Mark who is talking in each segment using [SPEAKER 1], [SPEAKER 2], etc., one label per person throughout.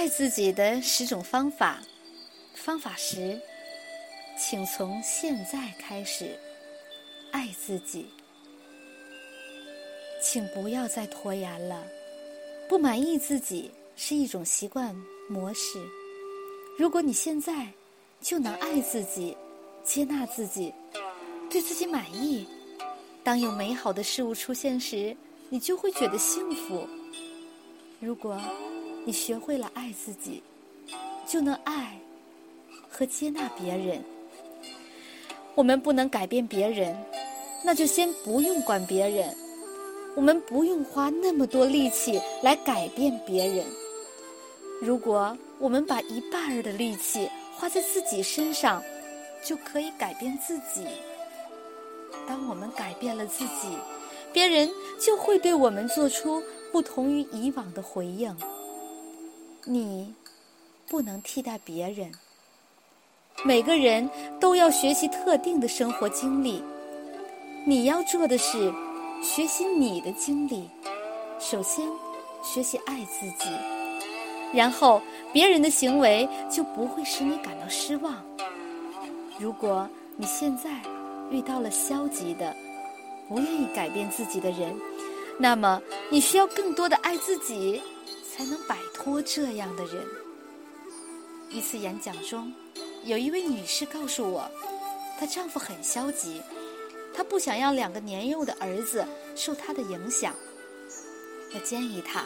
[SPEAKER 1] 爱自己的十种方法，方法十，请从现在开始爱自己。请不要再拖延了。不满意自己是一种习惯模式。如果你现在就能爱自己、接纳自己、对自己满意，当有美好的事物出现时，你就会觉得幸福。如果你学会了爱自己，就能爱和接纳别人。我们不能改变别人，那就先不用管别人。我们不用花那么多力气来改变别人。如果我们把一半儿的力气花在自己身上，就可以改变自己。当我们改变了自己，别人就会对我们做出不同于以往的回应。你不能替代别人。每个人都要学习特定的生活经历。你要做的是。学习你的经历，首先学习爱自己，然后别人的行为就不会使你感到失望。如果你现在遇到了消极的、不愿意改变自己的人，那么你需要更多的爱自己，才能摆脱这样的人。一次演讲中，有一位女士告诉我，她丈夫很消极。她不想要两个年幼的儿子受她的影响。我建议她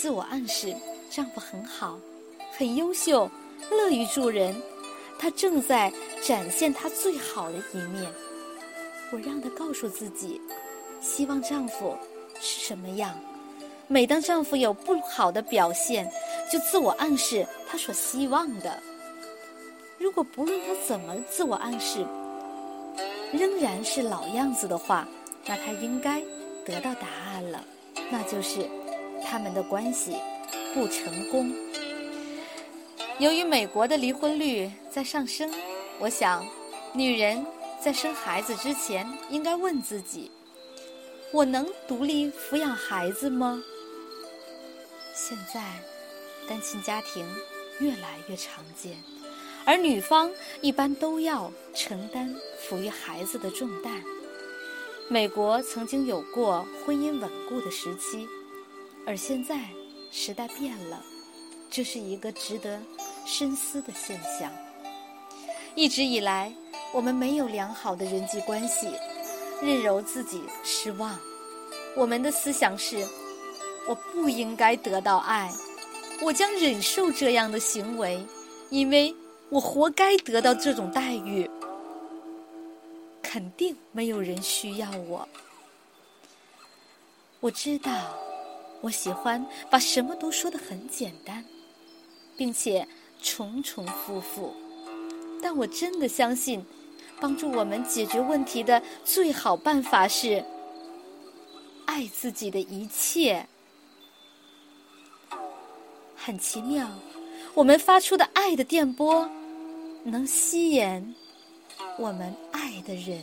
[SPEAKER 1] 自我暗示：丈夫很好，很优秀，乐于助人，他正在展现他最好的一面。我让她告诉自己，希望丈夫是什么样。每当丈夫有不好的表现，就自我暗示他所希望的。如果不论他怎么自我暗示，仍然是老样子的话，那他应该得到答案了，那就是他们的关系不成功。由于美国的离婚率在上升，我想，女人在生孩子之前应该问自己：我能独立抚养孩子吗？现在，单亲家庭越来越常见。而女方一般都要承担抚育孩子的重担。美国曾经有过婚姻稳固的时期，而现在时代变了，这是一个值得深思的现象。一直以来，我们没有良好的人际关系，任由自己失望。我们的思想是：我不应该得到爱，我将忍受这样的行为，因为。我活该得到这种待遇，肯定没有人需要我。我知道，我喜欢把什么都说得很简单，并且重重复复。但我真的相信，帮助我们解决问题的最好办法是爱自己的一切。很奇妙，我们发出的爱的电波。能吸引我们爱的人。